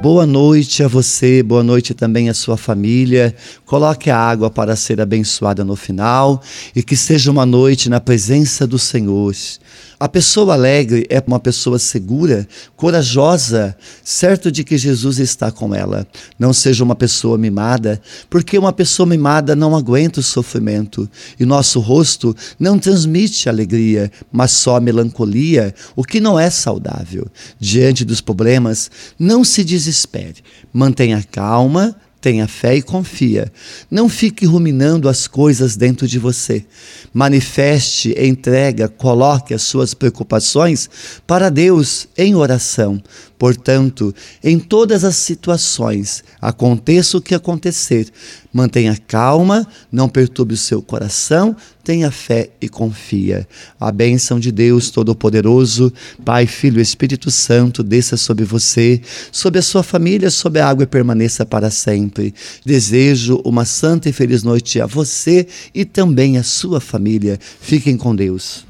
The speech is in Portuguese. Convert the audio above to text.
Boa noite a você, boa noite também à sua família. Coloque a água para ser abençoada no final e que seja uma noite na presença do Senhor. A pessoa alegre é uma pessoa segura, corajosa, certo de que Jesus está com ela. Não seja uma pessoa mimada, porque uma pessoa mimada não aguenta o sofrimento e nosso rosto não transmite alegria, mas só melancolia, o que não é saudável. Diante dos problemas, não se desespere. Mantenha calma, Tenha fé e confia. Não fique ruminando as coisas dentro de você. Manifeste, entrega, coloque as suas preocupações para Deus em oração. Portanto, em todas as situações, aconteça o que acontecer, mantenha calma, não perturbe o seu coração, tenha fé e confia. A bênção de Deus Todo-Poderoso, Pai, Filho e Espírito Santo, desça sobre você, sobre a sua família, sobre a água e permaneça para sempre. Desejo uma santa e feliz noite a você e também a sua família. Fiquem com Deus.